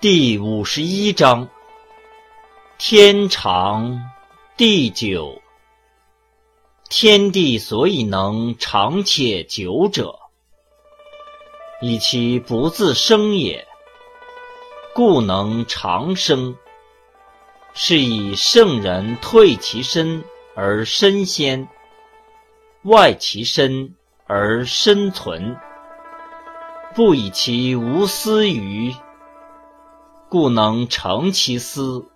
第五十一章：天长地久。天地所以能长且久者，以其不自生也，故能长生。是以圣人退其身而身先，外其身而身存，不以其无私于。故能成其私，